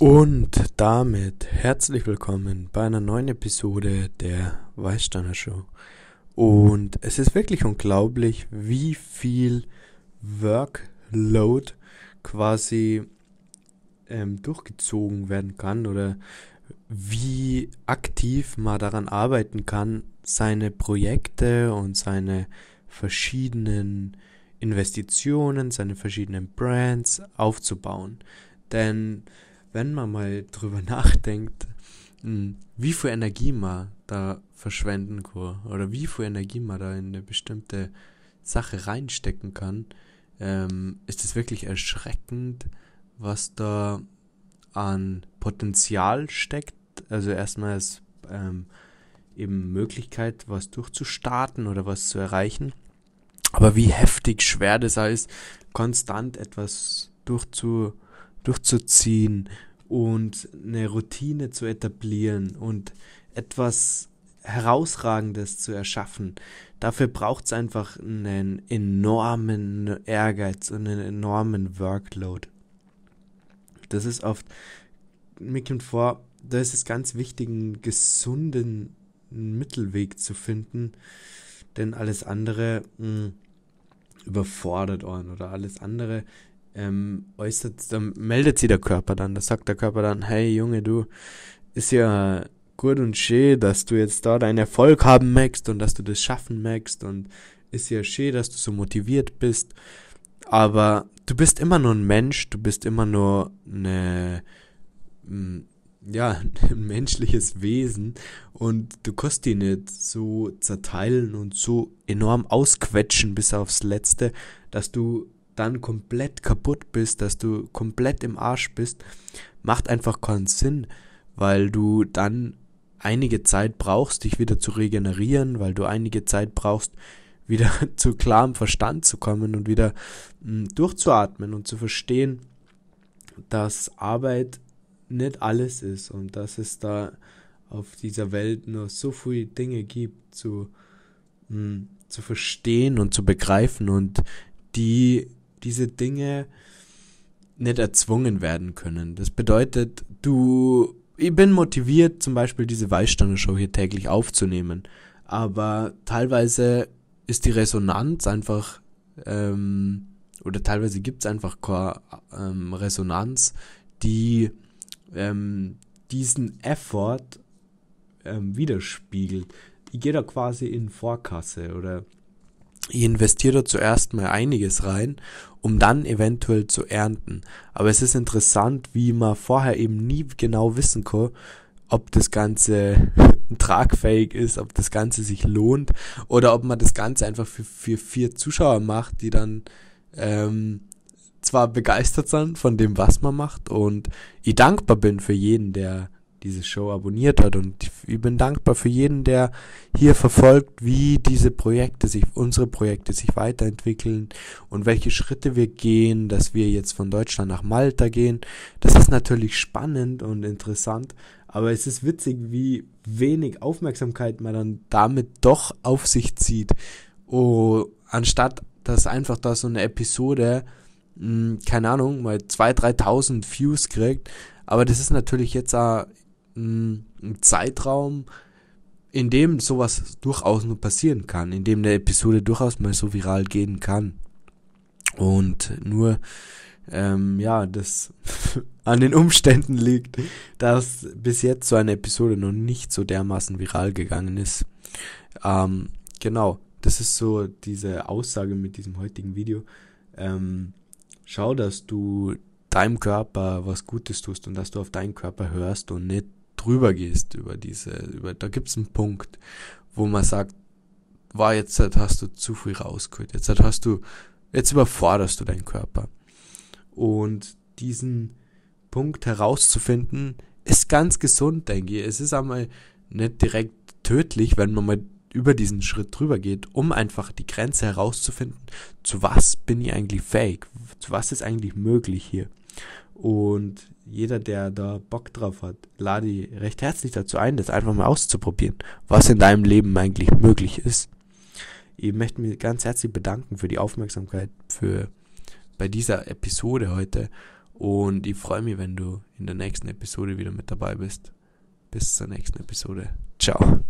Und damit herzlich willkommen bei einer neuen Episode der Weißsteiner Show. Und es ist wirklich unglaublich, wie viel Workload quasi ähm, durchgezogen werden kann oder wie aktiv man daran arbeiten kann, seine Projekte und seine verschiedenen Investitionen, seine verschiedenen Brands aufzubauen. Denn wenn man mal drüber nachdenkt, hm, wie viel Energie man da verschwenden kann oder wie viel Energie man da in eine bestimmte Sache reinstecken kann, ähm, ist es wirklich erschreckend, was da an Potenzial steckt. Also erstmal ist ähm, eben Möglichkeit, was durchzustarten oder was zu erreichen. Aber wie heftig schwer das ist, konstant etwas durchzu, durchzuziehen und eine Routine zu etablieren und etwas Herausragendes zu erschaffen. Dafür braucht es einfach einen enormen Ehrgeiz und einen enormen Workload. Das ist oft, mir kommt vor, da ist es ganz wichtig, einen gesunden Mittelweg zu finden, denn alles andere mh, hm, überfordert einen oder alles andere ähm, äußert, dann meldet sich der Körper dann, da sagt der Körper dann, hey Junge, du, ist ja gut und schön, dass du jetzt da deinen Erfolg haben möchtest und dass du das schaffen möchtest und ist ja schön, dass du so motiviert bist, aber du bist immer nur ein Mensch, du bist immer nur eine, hm, ja, ein menschliches Wesen und du kannst die nicht so zerteilen und so enorm ausquetschen bis aufs Letzte, dass du dann komplett kaputt bist, dass du komplett im Arsch bist, macht einfach keinen Sinn, weil du dann einige Zeit brauchst, dich wieder zu regenerieren, weil du einige Zeit brauchst, wieder zu klarem Verstand zu kommen und wieder mh, hm, durchzuatmen und zu verstehen, dass Arbeit nicht alles ist und dass es da auf dieser Welt nur so viele Dinge gibt zu, mh, hm, zu verstehen und zu begreifen und die diese Dinge nicht erzwungen werden können. Das bedeutet, du, ich bin motiviert, zum Beispiel diese Weißstange-Show hier täglich aufzunehmen, aber teilweise ist die Resonanz einfach, ähm, oder teilweise gibt es einfach keine ähm, Resonanz, die ähm, diesen Effort ähm, widerspiegelt. Ich gehe da quasi in Vorkasse oder ich investiere zuerst mal einiges rein, um dann eventuell zu ernten. Aber es ist interessant, wie man vorher eben nie genau wissen kann, ob das Ganze tragfähig ist, ob das Ganze sich lohnt oder ob man das Ganze einfach für, für vier Zuschauer macht, die dann ähm, zwar begeistert sind von dem, was man macht und ich dankbar bin für jeden, der diese Show abonniert hat. Und ich bin dankbar für jeden, der hier verfolgt, wie diese Projekte sich, unsere Projekte sich weiterentwickeln und welche Schritte wir gehen, dass wir jetzt von Deutschland nach Malta gehen. Das ist natürlich spannend und interessant, aber es ist witzig, wie wenig Aufmerksamkeit man dann damit doch auf sich zieht. Oh, anstatt dass einfach da so eine Episode, mh, hm, keine Ahnung, mal 2.000, 3.000 Views kriegt. Aber das ist natürlich jetzt auch ein Zeitraum, in dem sowas durchaus nur passieren kann, in dem eine Episode durchaus mal so viral gehen kann. Und nur, ähm, ja, das an den Umständen liegt, dass bis jetzt so eine Episode noch nicht so dermaßen viral gegangen ist. Ähm, genau, das ist so diese Aussage mit diesem heutigen Video. Ähm, schau, dass du deinem Körper was Gutes tust und dass du auf deinen Körper hörst und nicht drüber gehst über diese, über, da gibt es einen Punkt, wo man sagt, war jetzt hast du zu viel rausgeholt, jetzt hast du, jetzt überforderst du deinen Körper. Und diesen Punkt herauszufinden, ist ganz gesund, denke ich. Es ist einmal nicht direkt tödlich, wenn man mal über diesen Schritt drüber geht, um einfach die Grenze herauszufinden, zu was bin ich eigentlich fähig, zu was ist eigentlich möglich hier. Und jeder, der da Bock drauf hat, lade ich recht herzlich dazu ein, das einfach mal auszuprobieren, was in deinem Leben eigentlich möglich ist. Ich möchte mich ganz herzlich bedanken für die Aufmerksamkeit für bei dieser Episode heute Und ich freue mich, wenn du in der nächsten Episode wieder mit dabei bist. Bis zur nächsten Episode. Ciao.